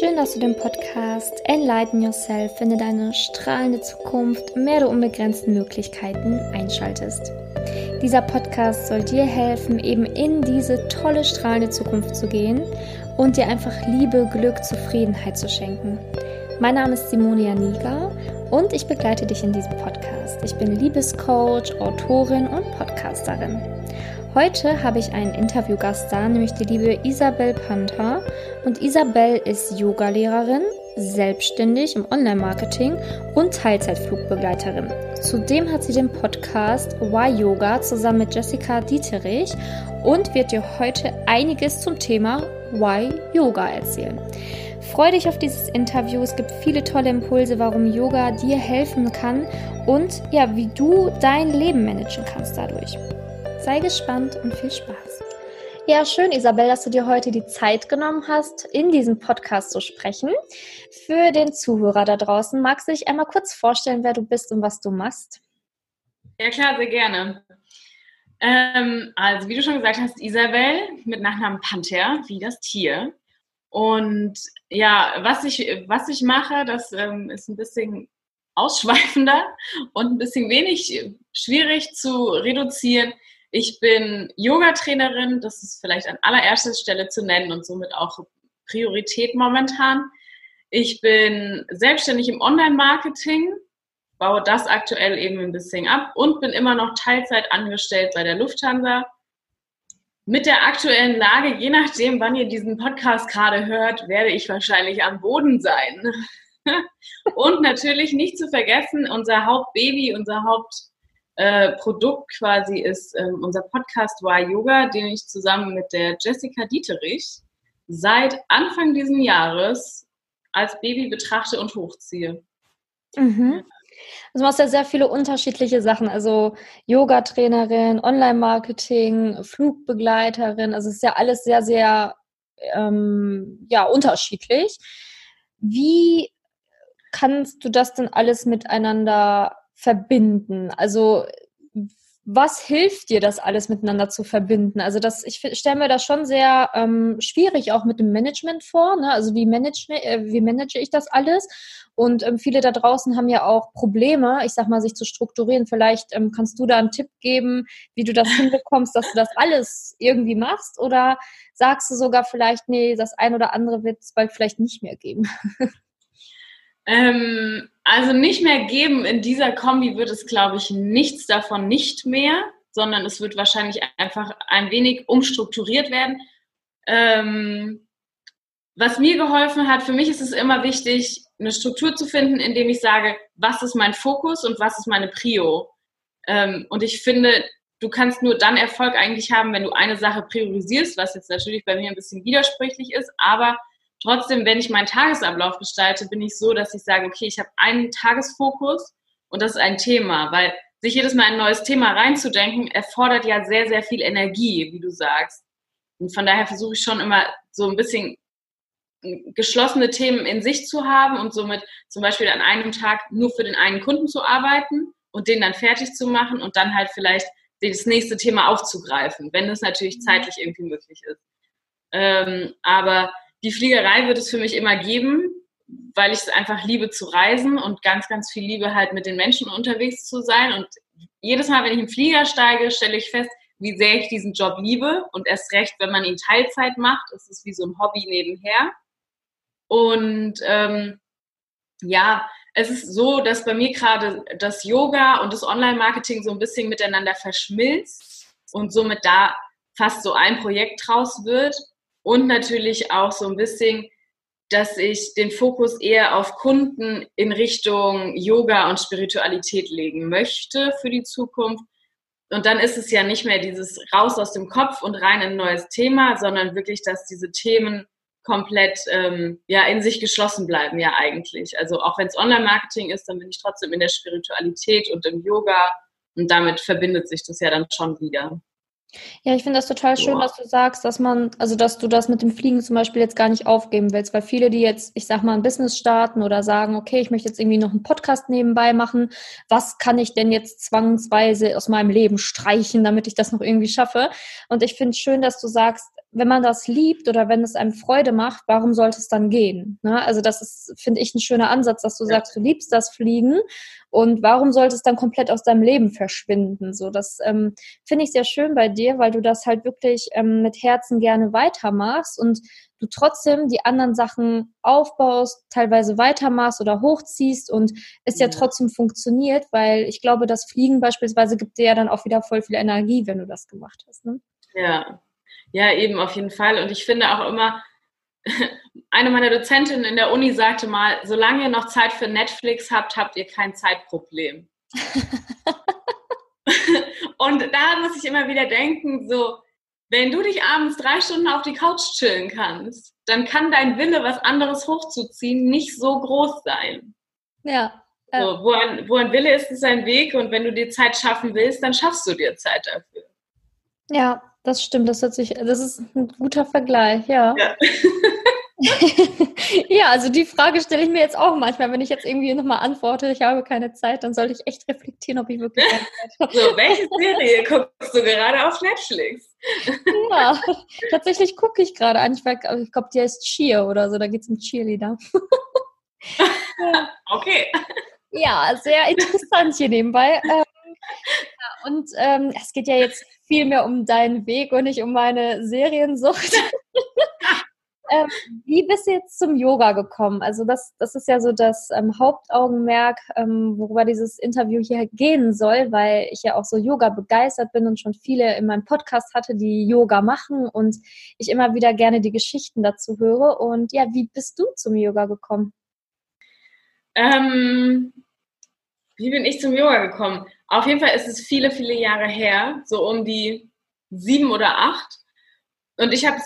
Schön, dass du den Podcast Enlighten Yourself, finde deine strahlende Zukunft, mehr der unbegrenzten Möglichkeiten einschaltest. Dieser Podcast soll dir helfen, eben in diese tolle strahlende Zukunft zu gehen und dir einfach Liebe, Glück, Zufriedenheit zu schenken. Mein Name ist Simonia Niger und ich begleite dich in diesem Podcast. Ich bin Liebescoach, Autorin und Podcasterin. Heute habe ich einen Interviewgast da, nämlich die liebe Isabel Panther. Und Isabel ist Yogalehrerin, selbstständig im Online-Marketing und Teilzeitflugbegleiterin. Zudem hat sie den Podcast Why Yoga zusammen mit Jessica Dieterich und wird dir heute einiges zum Thema Why Yoga erzählen. Freue dich auf dieses Interview. Es gibt viele tolle Impulse, warum Yoga dir helfen kann und ja, wie du dein Leben managen kannst dadurch. Sei gespannt und viel Spaß. Ja, schön, Isabel, dass du dir heute die Zeit genommen hast, in diesem Podcast zu sprechen. Für den Zuhörer da draußen, magst du dich einmal kurz vorstellen, wer du bist und was du machst? Ja, klar, sehr gerne. Ähm, also, wie du schon gesagt hast, Isabel mit Nachnamen Panther, wie das Tier. Und ja, was ich, was ich mache, das ähm, ist ein bisschen ausschweifender und ein bisschen wenig schwierig zu reduzieren. Ich bin Yoga-Trainerin, das ist vielleicht an allererster Stelle zu nennen und somit auch Priorität momentan. Ich bin selbstständig im Online-Marketing, baue das aktuell eben ein bisschen ab und bin immer noch Teilzeit angestellt bei der Lufthansa. Mit der aktuellen Lage, je nachdem, wann ihr diesen Podcast gerade hört, werde ich wahrscheinlich am Boden sein. und natürlich nicht zu vergessen, unser Hauptbaby, unser Haupt äh, Produkt quasi ist ähm, unser Podcast Why Yoga, den ich zusammen mit der Jessica Dieterich seit Anfang dieses Jahres als Baby betrachte und hochziehe. Mhm. Also du machst ja sehr viele unterschiedliche Sachen, also Yoga-Trainerin, Online-Marketing, Flugbegleiterin, also es ist ja alles sehr, sehr ähm, ja, unterschiedlich. Wie kannst du das denn alles miteinander verbinden? Also was hilft dir, das alles miteinander zu verbinden? Also das, ich stelle mir das schon sehr ähm, schwierig auch mit dem Management vor. Ne? Also wie manage, äh, wie manage ich das alles? Und ähm, viele da draußen haben ja auch Probleme, ich sag mal, sich zu strukturieren. Vielleicht ähm, kannst du da einen Tipp geben, wie du das hinbekommst, dass du das alles irgendwie machst? Oder sagst du sogar vielleicht, nee, das ein oder andere wird es bald vielleicht nicht mehr geben? Ähm, also nicht mehr geben in dieser Kombi wird es, glaube ich, nichts davon nicht mehr, sondern es wird wahrscheinlich einfach ein wenig umstrukturiert werden. Ähm, was mir geholfen hat, für mich ist es immer wichtig, eine Struktur zu finden, indem ich sage, was ist mein Fokus und was ist meine Prio. Ähm, und ich finde, du kannst nur dann Erfolg eigentlich haben, wenn du eine Sache priorisierst, was jetzt natürlich bei mir ein bisschen widersprüchlich ist, aber Trotzdem, wenn ich meinen Tagesablauf gestalte, bin ich so, dass ich sage, okay, ich habe einen Tagesfokus und das ist ein Thema, weil sich jedes Mal ein neues Thema reinzudenken, erfordert ja sehr, sehr viel Energie, wie du sagst. Und von daher versuche ich schon immer so ein bisschen geschlossene Themen in sich zu haben und somit zum Beispiel an einem Tag nur für den einen Kunden zu arbeiten und den dann fertig zu machen und dann halt vielleicht das nächste Thema aufzugreifen, wenn es natürlich mhm. zeitlich irgendwie möglich ist. Ähm, aber die Fliegerei wird es für mich immer geben, weil ich es einfach liebe zu reisen und ganz, ganz viel liebe halt mit den Menschen unterwegs zu sein. Und jedes Mal, wenn ich im Flieger steige, stelle ich fest, wie sehr ich diesen Job liebe. Und erst recht, wenn man ihn Teilzeit macht, ist es wie so ein Hobby nebenher. Und ähm, ja, es ist so, dass bei mir gerade das Yoga und das Online-Marketing so ein bisschen miteinander verschmilzt und somit da fast so ein Projekt draus wird. Und natürlich auch so ein bisschen, dass ich den Fokus eher auf Kunden in Richtung Yoga und Spiritualität legen möchte für die Zukunft. Und dann ist es ja nicht mehr dieses raus aus dem Kopf und rein in ein neues Thema, sondern wirklich, dass diese Themen komplett ähm, ja in sich geschlossen bleiben ja eigentlich. Also auch wenn es Online-Marketing ist, dann bin ich trotzdem in der Spiritualität und im Yoga und damit verbindet sich das ja dann schon wieder. Ja, ich finde das total schön, Boah. dass du sagst, dass man, also dass du das mit dem Fliegen zum Beispiel jetzt gar nicht aufgeben willst, weil viele, die jetzt, ich sag mal, ein Business starten oder sagen, okay, ich möchte jetzt irgendwie noch einen Podcast nebenbei machen, was kann ich denn jetzt zwangsweise aus meinem Leben streichen, damit ich das noch irgendwie schaffe? Und ich finde es schön, dass du sagst, wenn man das liebt oder wenn es einem Freude macht, warum sollte es dann gehen? Ne? Also das ist, finde ich, ein schöner Ansatz, dass du sagst, du liebst das Fliegen und warum sollte es dann komplett aus deinem Leben verschwinden? So, das ähm, finde ich sehr schön bei dir, weil du das halt wirklich ähm, mit Herzen gerne weitermachst und du trotzdem die anderen Sachen aufbaust, teilweise weitermachst oder hochziehst und es ja. ja trotzdem funktioniert, weil ich glaube, das Fliegen beispielsweise gibt dir ja dann auch wieder voll viel Energie, wenn du das gemacht hast. Ne? Ja, ja, eben auf jeden Fall. Und ich finde auch immer, eine meiner Dozentinnen in der Uni sagte mal, solange ihr noch Zeit für Netflix habt, habt ihr kein Zeitproblem. und da muss ich immer wieder denken, so, wenn du dich abends drei Stunden auf die Couch chillen kannst, dann kann dein Wille, was anderes hochzuziehen, nicht so groß sein. Ja. So, wo, ein, wo ein Wille ist, ist ein Weg und wenn du dir Zeit schaffen willst, dann schaffst du dir Zeit dafür. Ja, das stimmt, das hört sich, das ist ein guter Vergleich, ja. Ja, ja also die Frage stelle ich mir jetzt auch manchmal, wenn ich jetzt irgendwie nochmal antworte, ich habe keine Zeit, dann sollte ich echt reflektieren, ob ich wirklich keine Zeit habe. So, welche Serie guckst du gerade auf Netflix? ja, tatsächlich gucke ich gerade an, ich, ich glaube, die heißt Cheer oder so, da geht es um Cheerleader. okay. Ja, sehr interessant hier nebenbei. Und ähm, es geht ja jetzt viel mehr um deinen Weg und nicht um meine Seriensucht. ähm, wie bist du jetzt zum Yoga gekommen? Also das, das ist ja so das ähm, Hauptaugenmerk, ähm, worüber dieses Interview hier gehen soll, weil ich ja auch so Yoga begeistert bin und schon viele in meinem Podcast hatte, die Yoga machen und ich immer wieder gerne die Geschichten dazu höre. Und ja, wie bist du zum Yoga gekommen? Ähm, wie bin ich zum Yoga gekommen? Auf jeden Fall ist es viele, viele Jahre her, so um die sieben oder acht. Und ich habe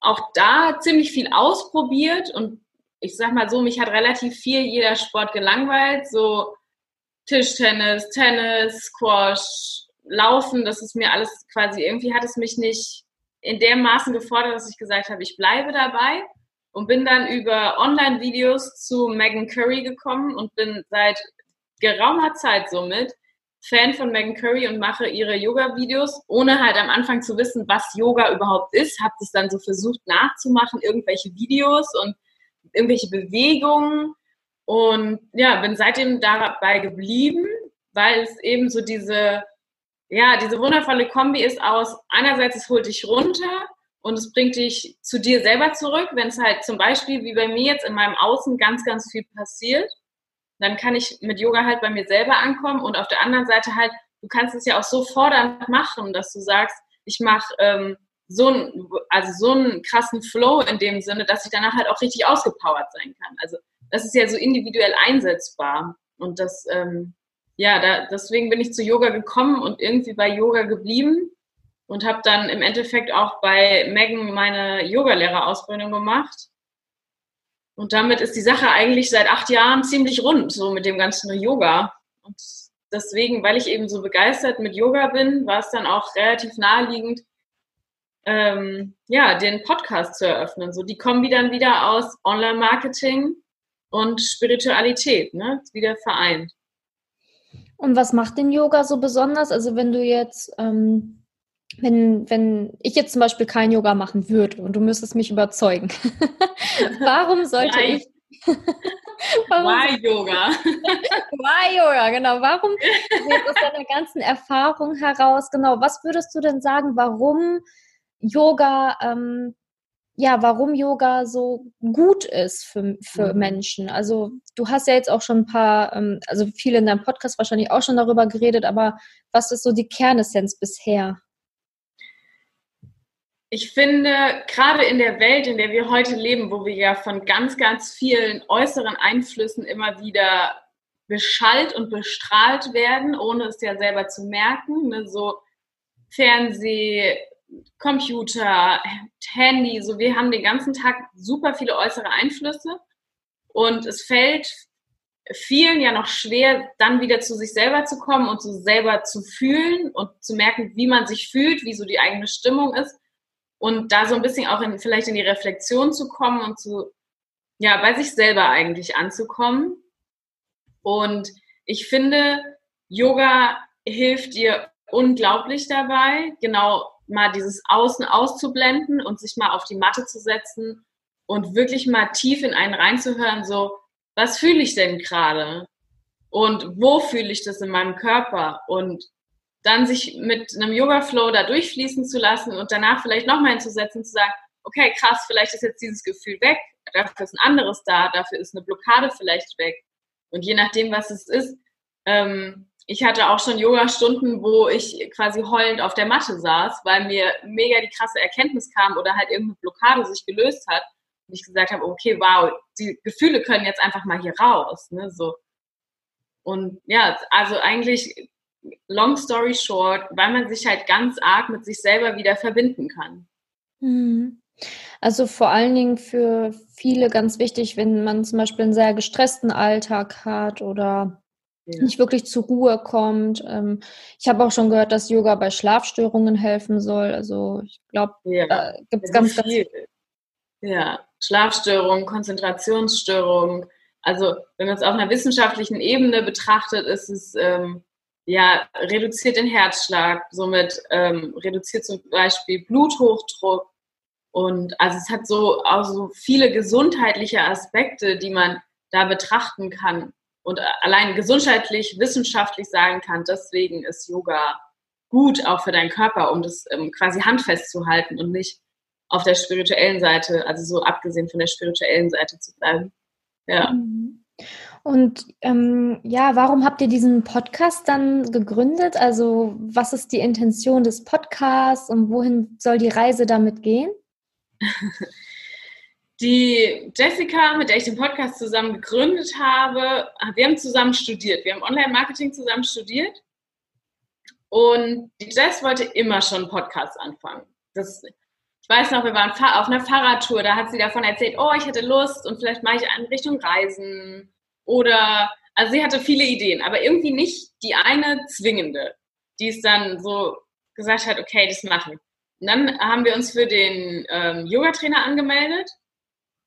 auch da ziemlich viel ausprobiert und ich sag mal so, mich hat relativ viel jeder Sport gelangweilt, so Tischtennis, Tennis, Squash, Laufen, das ist mir alles quasi, irgendwie hat es mich nicht in dem Maßen gefordert, dass ich gesagt habe, ich bleibe dabei und bin dann über Online-Videos zu Megan Curry gekommen und bin seit geraumer Zeit somit Fan von Megan Curry und mache ihre Yoga-Videos, ohne halt am Anfang zu wissen, was Yoga überhaupt ist. Habe das dann so versucht nachzumachen, irgendwelche Videos und irgendwelche Bewegungen. Und ja, bin seitdem dabei geblieben, weil es eben so diese, ja, diese wundervolle Kombi ist aus, einerseits es holt dich runter und es bringt dich zu dir selber zurück, wenn es halt zum Beispiel wie bei mir jetzt in meinem Außen ganz, ganz viel passiert dann kann ich mit Yoga halt bei mir selber ankommen und auf der anderen Seite halt, du kannst es ja auch so fordernd machen, dass du sagst, ich mache ähm, so einen, also so einen krassen Flow in dem Sinne, dass ich danach halt auch richtig ausgepowert sein kann. Also das ist ja so individuell einsetzbar und das, ähm, ja, da, deswegen bin ich zu Yoga gekommen und irgendwie bei Yoga geblieben und habe dann im Endeffekt auch bei Megan meine Yogalehrerausbildung gemacht und damit ist die Sache eigentlich seit acht Jahren ziemlich rund, so mit dem ganzen Yoga. Und deswegen, weil ich eben so begeistert mit Yoga bin, war es dann auch relativ naheliegend, ähm, ja, den Podcast zu eröffnen. So die Kombi dann wieder aus Online-Marketing und Spiritualität, ne? Wieder vereint. Und was macht den Yoga so besonders? Also wenn du jetzt ähm, wenn, wenn ich jetzt zum Beispiel kein Yoga machen würde und du müsstest mich überzeugen, warum sollte ich. warum Why Yoga? Why Yoga, genau. Warum, aus deiner ganzen Erfahrung heraus, genau, was würdest du denn sagen, warum Yoga, ähm, ja, warum Yoga so gut ist für, für mhm. Menschen? Also, du hast ja jetzt auch schon ein paar, ähm, also viele in deinem Podcast wahrscheinlich auch schon darüber geredet, aber was ist so die Kernessenz bisher? Ich finde, gerade in der Welt, in der wir heute leben, wo wir ja von ganz, ganz vielen äußeren Einflüssen immer wieder beschallt und bestrahlt werden, ohne es ja selber zu merken, ne? so Fernseh, Computer, Handy, so wir haben den ganzen Tag super viele äußere Einflüsse und es fällt vielen ja noch schwer, dann wieder zu sich selber zu kommen und so selber zu fühlen und zu merken, wie man sich fühlt, wie so die eigene Stimmung ist und da so ein bisschen auch in, vielleicht in die Reflexion zu kommen und zu, ja, bei sich selber eigentlich anzukommen. Und ich finde, Yoga hilft dir unglaublich dabei, genau mal dieses Außen auszublenden und sich mal auf die Matte zu setzen und wirklich mal tief in einen reinzuhören, so, was fühle ich denn gerade? Und wo fühle ich das in meinem Körper? Und dann sich mit einem Yoga-Flow da durchfließen zu lassen und danach vielleicht nochmal hinzusetzen und zu sagen, okay, krass, vielleicht ist jetzt dieses Gefühl weg, dafür ist ein anderes da, dafür ist eine Blockade vielleicht weg. Und je nachdem, was es ist, ähm, ich hatte auch schon Yoga-Stunden, wo ich quasi heulend auf der Matte saß, weil mir mega die krasse Erkenntnis kam oder halt irgendeine Blockade sich gelöst hat. Und ich gesagt habe, okay, wow, die Gefühle können jetzt einfach mal hier raus. Ne? So. Und ja, also eigentlich, long story short, weil man sich halt ganz arg mit sich selber wieder verbinden kann. Mhm. Also vor allen Dingen für viele ganz wichtig, wenn man zum Beispiel einen sehr gestressten Alltag hat oder ja. nicht wirklich zur Ruhe kommt. Ähm, ich habe auch schon gehört, dass Yoga bei Schlafstörungen helfen soll. Also ich glaube, ja. da gibt es ganz, ganz viel. Ja, Schlafstörungen, Konzentrationsstörungen. Also wenn man es auf einer wissenschaftlichen Ebene betrachtet, ist es ähm, ja reduziert den Herzschlag, somit ähm, reduziert zum Beispiel Bluthochdruck, und also es hat so auch viele gesundheitliche Aspekte, die man da betrachten kann und allein gesundheitlich, wissenschaftlich sagen kann, deswegen ist Yoga gut auch für deinen Körper, um das ähm, quasi handfest zu halten und nicht auf der spirituellen Seite, also so abgesehen von der spirituellen Seite zu bleiben. Ja. Mhm. Und ähm, ja, warum habt ihr diesen Podcast dann gegründet? Also was ist die Intention des Podcasts und wohin soll die Reise damit gehen? Die Jessica, mit der ich den Podcast zusammen gegründet habe, wir haben zusammen studiert. Wir haben Online-Marketing zusammen studiert. Und die Jess wollte immer schon Podcasts anfangen. Das, ich weiß noch, wir waren auf einer Fahrradtour, da hat sie davon erzählt, oh, ich hätte Lust und vielleicht mache ich in Richtung Reisen. Oder, also sie hatte viele Ideen, aber irgendwie nicht die eine zwingende, die es dann so gesagt hat, okay, das mache ich. Und dann haben wir uns für den ähm, Yoga-Trainer angemeldet.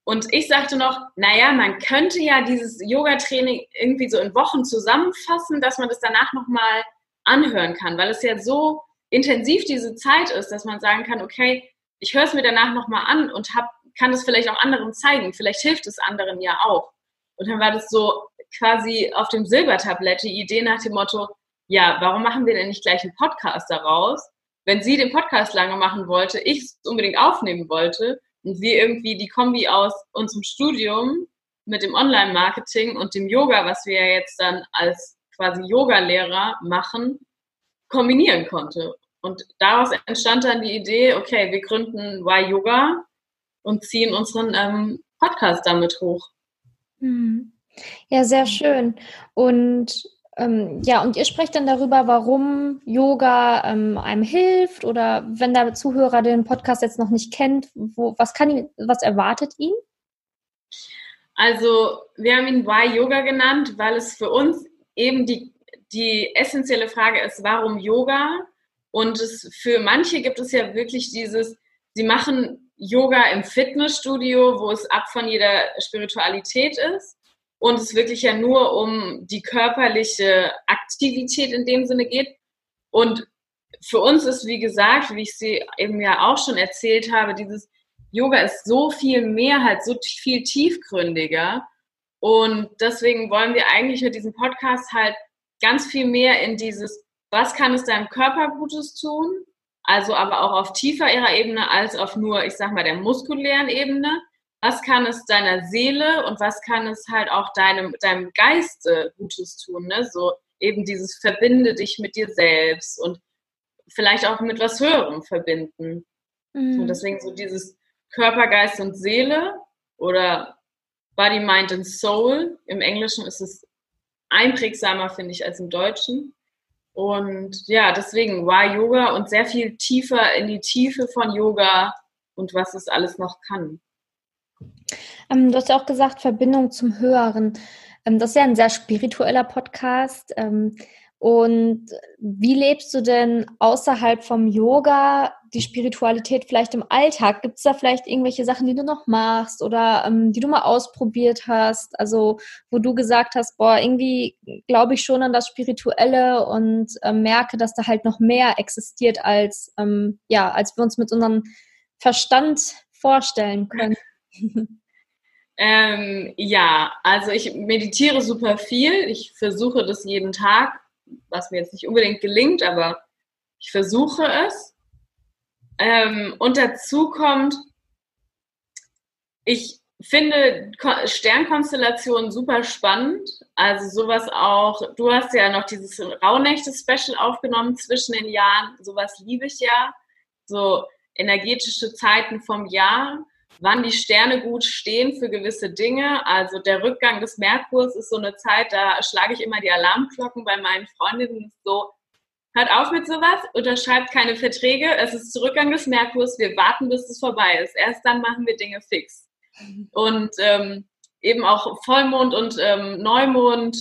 Und ich sagte noch, naja, man könnte ja dieses Yoga-Training irgendwie so in Wochen zusammenfassen, dass man das danach nochmal anhören kann, weil es ja so intensiv diese Zeit ist, dass man sagen kann, okay, ich höre es mir danach nochmal an und hab, kann es vielleicht auch anderen zeigen. Vielleicht hilft es anderen ja auch. Und dann war das so quasi auf dem Silbertablett die Idee nach dem Motto, ja, warum machen wir denn nicht gleich einen Podcast daraus? wenn sie den Podcast lange machen wollte, ich es unbedingt aufnehmen wollte und wir irgendwie die Kombi aus unserem Studium mit dem Online-Marketing und dem Yoga, was wir ja jetzt dann als quasi Yoga-Lehrer machen, kombinieren konnte. Und daraus entstand dann die Idee, okay, wir gründen Y Yoga und ziehen unseren ähm, Podcast damit hoch. Hm. Ja, sehr schön. Und ähm, ja, und ihr sprecht dann darüber, warum Yoga ähm, einem hilft oder wenn der Zuhörer den Podcast jetzt noch nicht kennt, wo, was kann was erwartet ihn? Also, wir haben ihn Why Yoga genannt, weil es für uns eben die, die essentielle Frage ist, warum Yoga? Und es, für manche gibt es ja wirklich dieses, sie machen Yoga im Fitnessstudio, wo es ab von jeder Spiritualität ist und es wirklich ja nur um die körperliche Aktivität in dem Sinne geht. Und für uns ist, wie gesagt, wie ich sie eben ja auch schon erzählt habe, dieses Yoga ist so viel mehr, halt so viel tiefgründiger. Und deswegen wollen wir eigentlich mit diesem Podcast halt ganz viel mehr in dieses, was kann es deinem Körper Gutes tun? Also aber auch auf tieferer Ebene als auf nur, ich sag mal, der muskulären Ebene was kann es deiner Seele und was kann es halt auch deinem, deinem Geiste Gutes tun, ne? So eben dieses verbinde dich mit dir selbst und vielleicht auch mit was Höherem verbinden. Mhm. Und deswegen so dieses Körper, Geist und Seele oder Body, Mind and Soul. Im Englischen ist es einprägsamer, finde ich, als im Deutschen. Und ja, deswegen war Yoga und sehr viel tiefer in die Tiefe von Yoga und was es alles noch kann. Ähm, du hast ja auch gesagt, Verbindung zum Höheren. Ähm, das ist ja ein sehr spiritueller Podcast. Ähm, Und wie lebst du denn außerhalb vom Yoga die Spiritualität vielleicht im Alltag? Gibt es da vielleicht irgendwelche Sachen, die du noch machst oder ähm, die du mal ausprobiert hast? Also, wo du gesagt hast, boah, irgendwie glaube ich schon an das Spirituelle und äh, merke, dass da halt noch mehr existiert als, ähm, ja, als wir uns mit unserem Verstand vorstellen können. Ähm, ja, also ich meditiere super viel. Ich versuche das jeden Tag was mir jetzt nicht unbedingt gelingt, aber ich versuche es. Ähm, und dazu kommt, ich finde Sternkonstellationen super spannend. Also sowas auch, du hast ja noch dieses Rauhnächte-Special aufgenommen zwischen den Jahren. Sowas liebe ich ja. So energetische Zeiten vom Jahr wann die Sterne gut stehen für gewisse Dinge. Also der Rückgang des Merkurs ist so eine Zeit, da schlage ich immer die Alarmglocken bei meinen Freundinnen so, hört auf mit sowas, unterschreibt keine Verträge, es ist Rückgang des Merkurs, wir warten, bis es vorbei ist. Erst dann machen wir Dinge fix. Und ähm, eben auch Vollmond und ähm, Neumond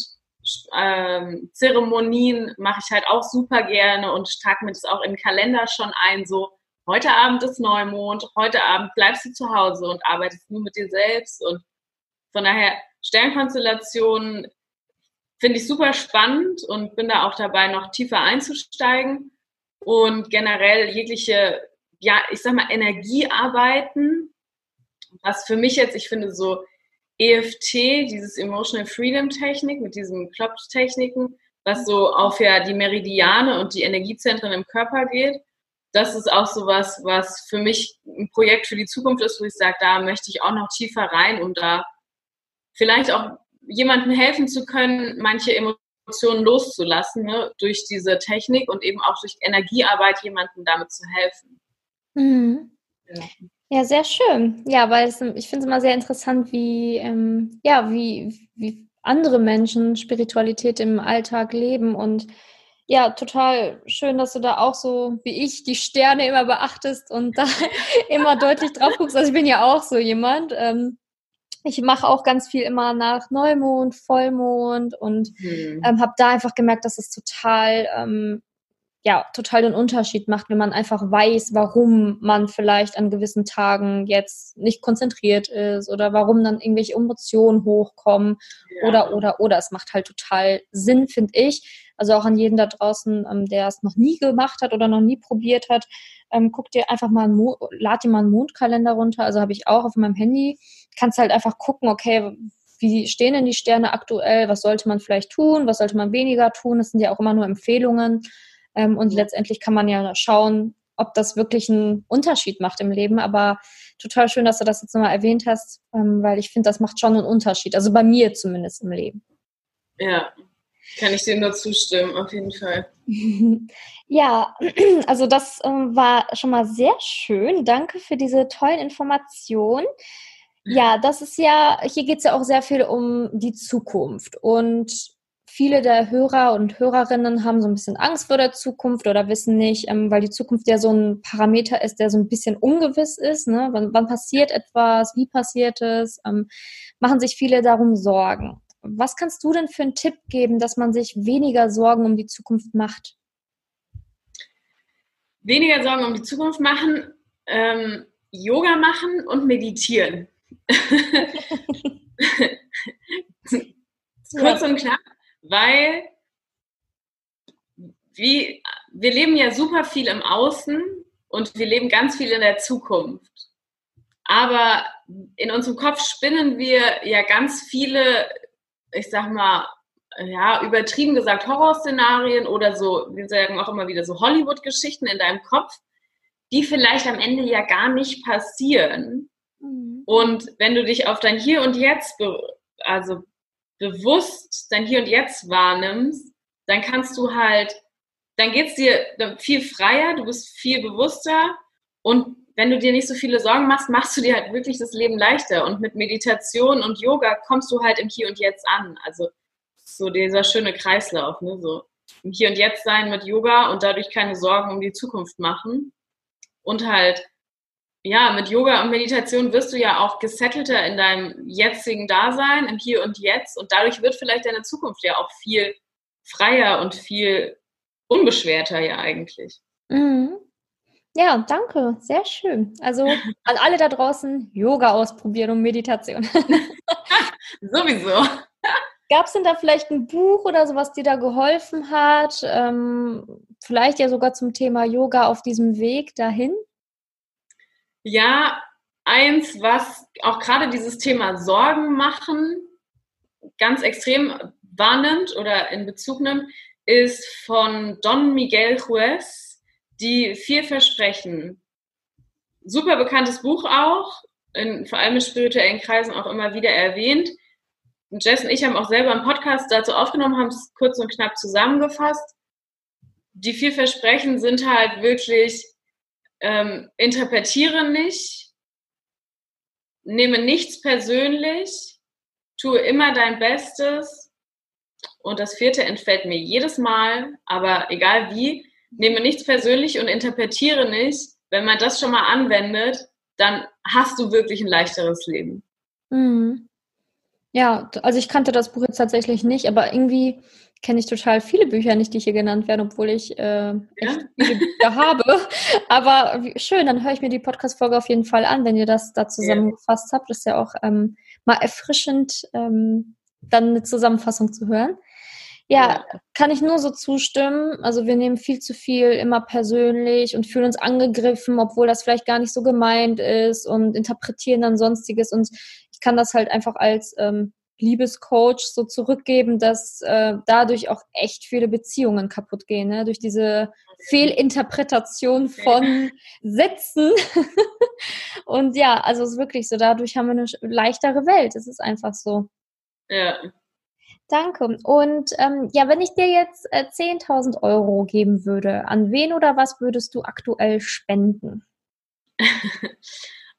ähm, Zeremonien mache ich halt auch super gerne und trage mir das auch im Kalender schon ein, so heute Abend ist Neumond, heute Abend bleibst du zu Hause und arbeitest nur mit dir selbst. Und von daher, Sternkonstellationen finde ich super spannend und bin da auch dabei, noch tiefer einzusteigen. Und generell jegliche, ja, ich sag mal, Energiearbeiten, was für mich jetzt, ich finde so EFT, dieses Emotional Freedom Technik mit diesen Klopftechniken, was so auf ja die Meridiane und die Energiezentren im Körper geht, das ist auch so was, was für mich ein Projekt für die Zukunft ist, wo ich sage, da möchte ich auch noch tiefer rein, um da vielleicht auch jemandem helfen zu können, manche Emotionen loszulassen, ne, durch diese Technik und eben auch durch Energiearbeit jemandem damit zu helfen. Mhm. Ja. ja. sehr schön. Ja, weil es, ich finde es immer sehr interessant, wie, ähm, ja, wie, wie andere Menschen Spiritualität im Alltag leben und ja, total schön, dass du da auch so wie ich die Sterne immer beachtest und da immer deutlich drauf guckst. Also ich bin ja auch so jemand. Ähm, ich mache auch ganz viel immer nach Neumond, Vollmond und mhm. ähm, habe da einfach gemerkt, dass es total ähm, ja, total den Unterschied macht, wenn man einfach weiß, warum man vielleicht an gewissen Tagen jetzt nicht konzentriert ist oder warum dann irgendwelche Emotionen hochkommen ja. oder, oder, oder. Es macht halt total Sinn, finde ich. Also auch an jeden da draußen, ähm, der es noch nie gemacht hat oder noch nie probiert hat, ähm, guck dir einfach mal, einen lad dir mal einen Mondkalender runter. Also habe ich auch auf meinem Handy. Kannst halt einfach gucken, okay, wie stehen denn die Sterne aktuell? Was sollte man vielleicht tun? Was sollte man weniger tun? Das sind ja auch immer nur Empfehlungen. Ähm, und letztendlich kann man ja schauen, ob das wirklich einen Unterschied macht im Leben. Aber total schön, dass du das jetzt nochmal erwähnt hast, ähm, weil ich finde, das macht schon einen Unterschied. Also bei mir zumindest im Leben. Ja, kann ich dir nur zustimmen, auf jeden Fall. Ja, also das äh, war schon mal sehr schön. Danke für diese tollen Informationen. Ja, das ist ja, hier geht es ja auch sehr viel um die Zukunft. Und viele der Hörer und Hörerinnen haben so ein bisschen Angst vor der Zukunft oder wissen nicht, ähm, weil die Zukunft ja so ein Parameter ist, der so ein bisschen ungewiss ist. Ne? Wann, wann passiert etwas? Wie passiert es? Ähm, machen sich viele darum Sorgen. Was kannst du denn für einen Tipp geben, dass man sich weniger Sorgen um die Zukunft macht? Weniger Sorgen um die Zukunft machen, ähm, Yoga machen und meditieren. Kurz und knapp weil wie, wir leben ja super viel im Außen und wir leben ganz viel in der Zukunft. Aber in unserem Kopf spinnen wir ja ganz viele, ich sag mal, ja, übertrieben gesagt Horrorszenarien oder so, wir sagen auch immer wieder so Hollywood-Geschichten in deinem Kopf, die vielleicht am Ende ja gar nicht passieren. Mhm. Und wenn du dich auf dein Hier und Jetzt also bewusst dein Hier und Jetzt wahrnimmst, dann kannst du halt, dann geht es dir viel freier, du bist viel bewusster und wenn du dir nicht so viele Sorgen machst, machst du dir halt wirklich das Leben leichter. Und mit Meditation und Yoga kommst du halt im Hier und Jetzt an. Also so dieser schöne Kreislauf, ne? So im Hier und Jetzt sein mit Yoga und dadurch keine Sorgen um die Zukunft machen. Und halt ja, mit Yoga und Meditation wirst du ja auch gesettelter in deinem jetzigen Dasein, im Hier und Jetzt. Und dadurch wird vielleicht deine Zukunft ja auch viel freier und viel unbeschwerter ja eigentlich. Mhm. Ja, danke, sehr schön. Also an alle da draußen Yoga ausprobieren und Meditation. Sowieso. Gab es denn da vielleicht ein Buch oder so, was dir da geholfen hat? Ähm, vielleicht ja sogar zum Thema Yoga auf diesem Weg dahin? Ja, eins, was auch gerade dieses Thema Sorgen machen ganz extrem wahrnimmt oder in Bezug nimmt, ist von Don Miguel Juez, die vier Versprechen. Super bekanntes Buch auch, in, vor allem in spirituellen Kreisen auch immer wieder erwähnt. Jess und ich haben auch selber einen Podcast dazu aufgenommen, haben es kurz und knapp zusammengefasst. Die vier Versprechen sind halt wirklich, ähm, interpretiere nicht, nehme nichts persönlich, tue immer dein Bestes. Und das vierte entfällt mir jedes Mal, aber egal wie, nehme nichts persönlich und interpretiere nicht. Wenn man das schon mal anwendet, dann hast du wirklich ein leichteres Leben. Mhm. Ja, also ich kannte das Buch jetzt tatsächlich nicht, aber irgendwie kenne ich total viele Bücher nicht, die hier genannt werden, obwohl ich äh, echt ja? viele Bücher habe. Aber schön, dann höre ich mir die Podcast-Folge auf jeden Fall an, wenn ihr das da zusammengefasst ja. habt. Das ist ja auch ähm, mal erfrischend, ähm, dann eine Zusammenfassung zu hören. Ja, kann ich nur so zustimmen. Also wir nehmen viel zu viel immer persönlich und fühlen uns angegriffen, obwohl das vielleicht gar nicht so gemeint ist und interpretieren dann sonstiges. Und ich kann das halt einfach als ähm, Liebescoach so zurückgeben, dass äh, dadurch auch echt viele Beziehungen kaputt gehen, ne? durch diese Fehlinterpretation von Sätzen. und ja, also es ist wirklich so, dadurch haben wir eine leichtere Welt. Es ist einfach so. Ja. Danke. Und ähm, ja, wenn ich dir jetzt äh, 10.000 Euro geben würde, an wen oder was würdest du aktuell spenden?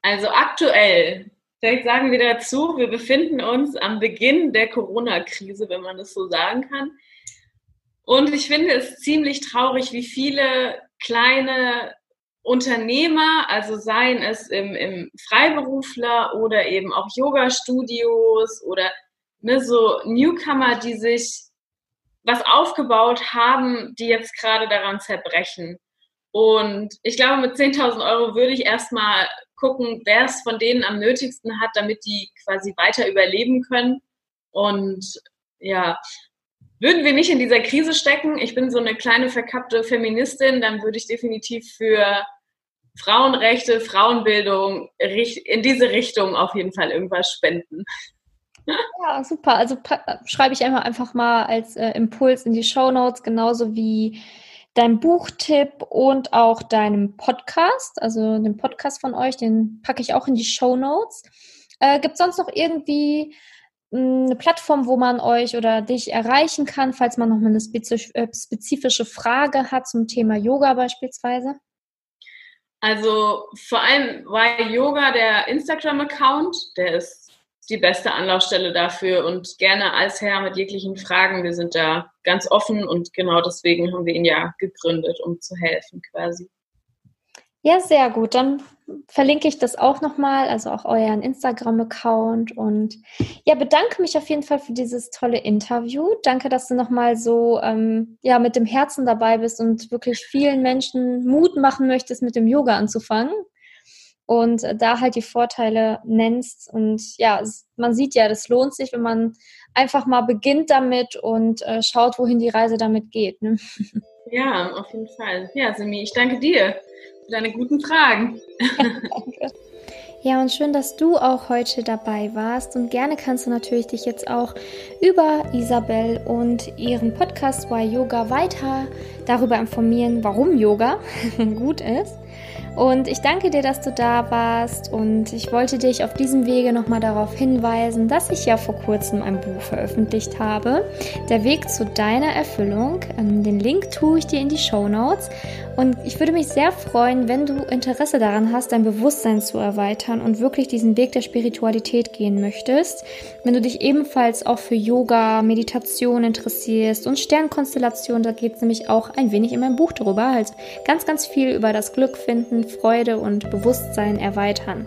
Also aktuell, vielleicht sagen wir dazu, wir befinden uns am Beginn der Corona-Krise, wenn man das so sagen kann. Und ich finde es ziemlich traurig, wie viele kleine Unternehmer, also seien es im, im Freiberufler oder eben auch Yoga-Studios oder ne, so Newcomer, die sich was aufgebaut haben, die jetzt gerade daran zerbrechen. Und ich glaube, mit 10.000 Euro würde ich erstmal gucken, wer es von denen am nötigsten hat, damit die quasi weiter überleben können. Und ja, würden wir nicht in dieser Krise stecken, ich bin so eine kleine verkappte Feministin, dann würde ich definitiv für Frauenrechte, Frauenbildung in diese Richtung auf jeden Fall irgendwas spenden. Ja, super. Also schreibe ich einfach, einfach mal als äh, Impuls in die Show Notes, genauso wie dein Buchtipp und auch deinem Podcast, also den Podcast von euch, den packe ich auch in die Show Notes. Äh, Gibt es sonst noch irgendwie hm, eine Plattform, wo man euch oder dich erreichen kann, falls man noch mal eine äh, spezifische Frage hat zum Thema Yoga beispielsweise? Also vor allem war Yoga der Instagram-Account, der ist die beste Anlaufstelle dafür und gerne als Herr mit jeglichen Fragen. Wir sind da ganz offen und genau deswegen haben wir ihn ja gegründet, um zu helfen quasi. Ja, sehr gut. Dann verlinke ich das auch nochmal, also auch euren Instagram-Account. Und ja, bedanke mich auf jeden Fall für dieses tolle Interview. Danke, dass du nochmal so ähm, ja, mit dem Herzen dabei bist und wirklich vielen Menschen Mut machen möchtest, mit dem Yoga anzufangen und da halt die Vorteile nennst. Und ja, man sieht ja, das lohnt sich, wenn man einfach mal beginnt damit und äh, schaut, wohin die Reise damit geht. Ne? Ja, auf jeden Fall. Ja, Simi, ich danke dir für deine guten Fragen. danke. Ja, und schön, dass du auch heute dabei warst. Und gerne kannst du natürlich dich jetzt auch über Isabel und ihren Podcast Why Yoga weiter darüber informieren, warum Yoga gut ist. Und ich danke dir, dass du da warst und ich wollte dich auf diesem Wege nochmal darauf hinweisen, dass ich ja vor kurzem ein Buch veröffentlicht habe. Der Weg zu deiner Erfüllung. Ähm, den Link tue ich dir in die Show Notes. Und ich würde mich sehr freuen, wenn du Interesse daran hast, dein Bewusstsein zu erweitern und wirklich diesen Weg der Spiritualität gehen möchtest. Wenn du dich ebenfalls auch für Yoga, Meditation interessierst und Sternkonstellation, da geht es nämlich auch ein wenig in meinem Buch drüber. Also ganz, ganz viel über das Glück finden, Freude und Bewusstsein erweitern.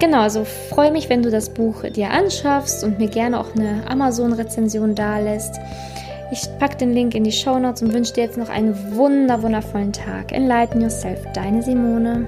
Genau, also freue mich, wenn du das Buch dir anschaffst und mir gerne auch eine Amazon-Rezension dalässt. Ich packe den Link in die Show Notes und wünsche dir jetzt noch einen wunder wundervollen Tag. Enlighten Yourself, deine Simone.